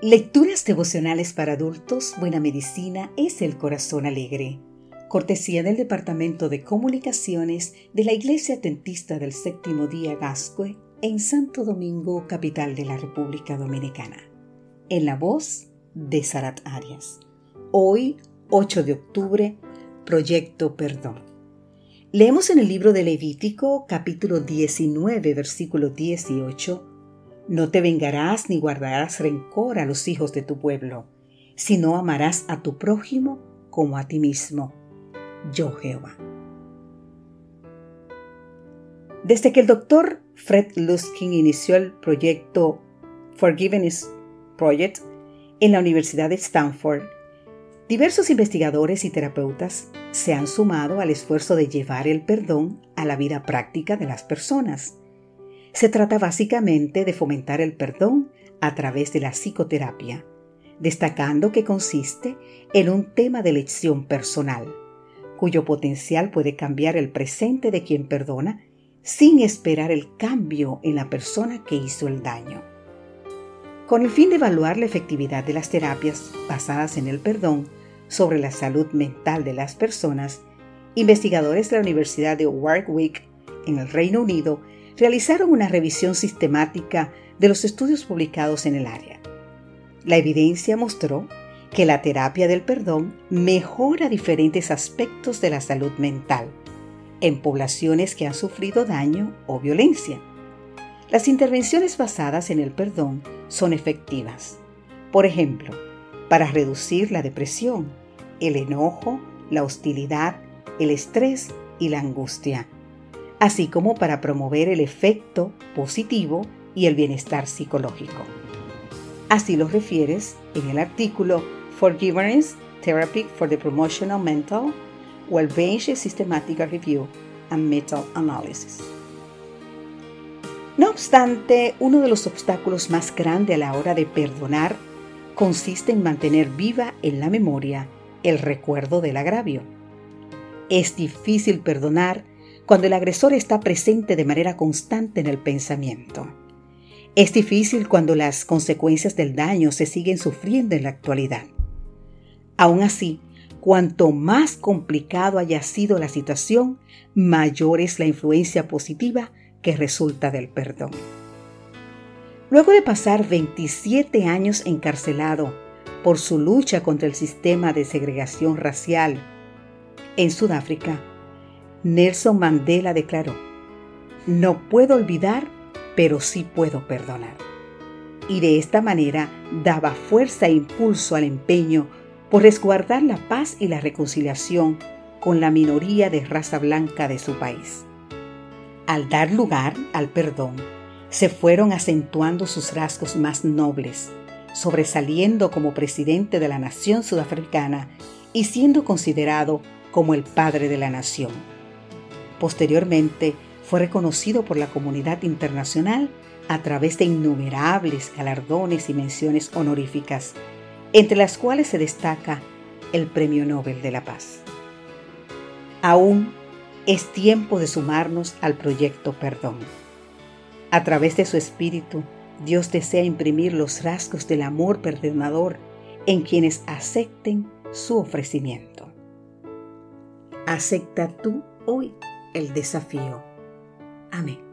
Lecturas devocionales para adultos, Buena Medicina es el Corazón Alegre. Cortesía del Departamento de Comunicaciones de la Iglesia Atentista del Séptimo Día Gascue en Santo Domingo, capital de la República Dominicana. En la voz de Sarat Arias. Hoy, 8 de octubre, Proyecto Perdón. Leemos en el libro de Levítico, capítulo 19, versículo 18 no te vengarás ni guardarás rencor a los hijos de tu pueblo, sino amarás a tu prójimo como a ti mismo. Yo Jehová. Desde que el doctor Fred Luskin inició el proyecto Forgiveness Project en la Universidad de Stanford, diversos investigadores y terapeutas se han sumado al esfuerzo de llevar el perdón a la vida práctica de las personas se trata básicamente de fomentar el perdón a través de la psicoterapia, destacando que consiste en un tema de elección personal, cuyo potencial puede cambiar el presente de quien perdona sin esperar el cambio en la persona que hizo el daño. Con el fin de evaluar la efectividad de las terapias basadas en el perdón sobre la salud mental de las personas, investigadores de la Universidad de Warwick en el Reino Unido realizaron una revisión sistemática de los estudios publicados en el área. La evidencia mostró que la terapia del perdón mejora diferentes aspectos de la salud mental en poblaciones que han sufrido daño o violencia. Las intervenciones basadas en el perdón son efectivas. Por ejemplo, para reducir la depresión, el enojo, la hostilidad, el estrés y la angustia así como para promover el efecto positivo y el bienestar psicológico. Así lo refieres en el artículo Forgiveness Therapy for the Promotional Mental Well-Being Systematic Review and Mental Analysis. No obstante, uno de los obstáculos más grandes a la hora de perdonar consiste en mantener viva en la memoria el recuerdo del agravio. Es difícil perdonar cuando el agresor está presente de manera constante en el pensamiento. Es difícil cuando las consecuencias del daño se siguen sufriendo en la actualidad. Aún así, cuanto más complicado haya sido la situación, mayor es la influencia positiva que resulta del perdón. Luego de pasar 27 años encarcelado por su lucha contra el sistema de segregación racial en Sudáfrica, Nelson Mandela declaró, no puedo olvidar, pero sí puedo perdonar. Y de esta manera daba fuerza e impulso al empeño por resguardar la paz y la reconciliación con la minoría de raza blanca de su país. Al dar lugar al perdón, se fueron acentuando sus rasgos más nobles, sobresaliendo como presidente de la nación sudafricana y siendo considerado como el padre de la nación. Posteriormente, fue reconocido por la comunidad internacional a través de innumerables galardones y menciones honoríficas, entre las cuales se destaca el Premio Nobel de la Paz. Aún es tiempo de sumarnos al proyecto Perdón. A través de su espíritu, Dios desea imprimir los rasgos del amor perdonador en quienes acepten su ofrecimiento. Acepta tú hoy el desafío. Amén.